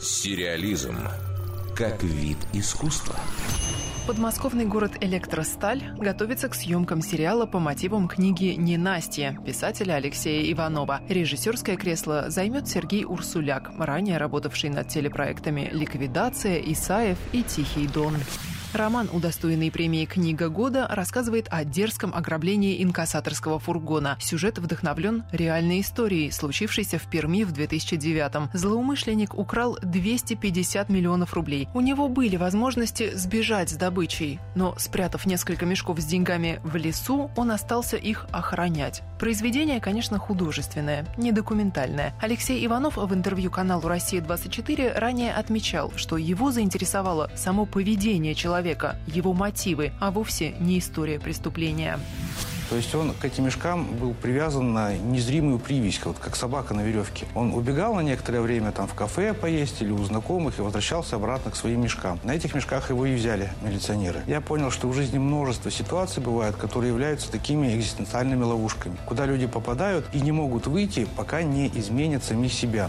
Сериализм как вид искусства. Подмосковный город Электросталь готовится к съемкам сериала по мотивам книги «Ненастье» писателя Алексея Иванова. Режиссерское кресло займет Сергей Урсуляк, ранее работавший над телепроектами «Ликвидация», «Исаев» и «Тихий дон». Роман, удостоенный премии «Книга года», рассказывает о дерзком ограблении инкассаторского фургона. Сюжет вдохновлен реальной историей, случившейся в Перми в 2009-м. Злоумышленник украл 250 миллионов рублей. У него были возможности сбежать с добычей, но, спрятав несколько мешков с деньгами в лесу, он остался их охранять. Произведение, конечно, художественное, не документальное. Алексей Иванов в интервью каналу «Россия-24» ранее отмечал, что его заинтересовало само поведение человека, его мотивы, а вовсе не история преступления. То есть он к этим мешкам был привязан на незримую привязь, вот как собака на веревке. Он убегал на некоторое время там в кафе поесть или у знакомых и возвращался обратно к своим мешкам. На этих мешках его и взяли милиционеры. Я понял, что в жизни множество ситуаций бывает, которые являются такими экзистенциальными ловушками, куда люди попадают и не могут выйти, пока не изменят самих себя.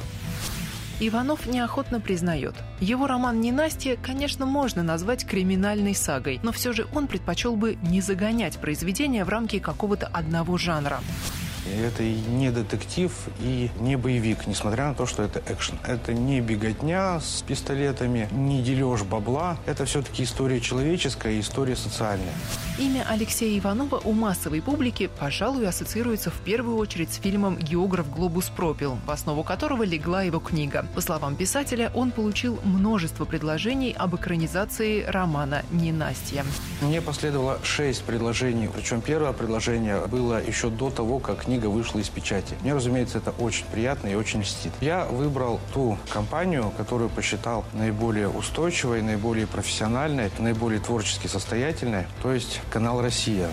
Иванов неохотно признает. Его роман «Ненастье», конечно, можно назвать криминальной сагой, но все же он предпочел бы не загонять произведение в рамки какого-то одного жанра. Это и не детектив, и не боевик, несмотря на то, что это экшен. Это не беготня с пистолетами, не дележ бабла. Это все-таки история человеческая и история социальная. Имя Алексея Иванова у массовой публики, пожалуй, ассоциируется в первую очередь с фильмом «Географ Глобус пропил», в основу которого легла его книга. По словам писателя, он получил множество предложений об экранизации романа «Ненастье». Мне последовало шесть предложений, причем первое предложение было еще до того, как книга вышла из печати. Мне, разумеется, это очень приятно и очень льстит. Я выбрал ту компанию, которую посчитал наиболее устойчивой, наиболее профессиональной, наиболее творчески состоятельной, то есть канал «Россия».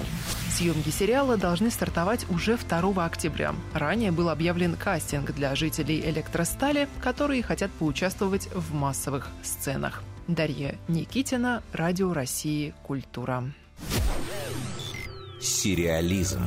Съемки сериала должны стартовать уже 2 октября. Ранее был объявлен кастинг для жителей Электростали, которые хотят поучаствовать в массовых сценах. Дарья Никитина, Радио России «Культура». Сериализм.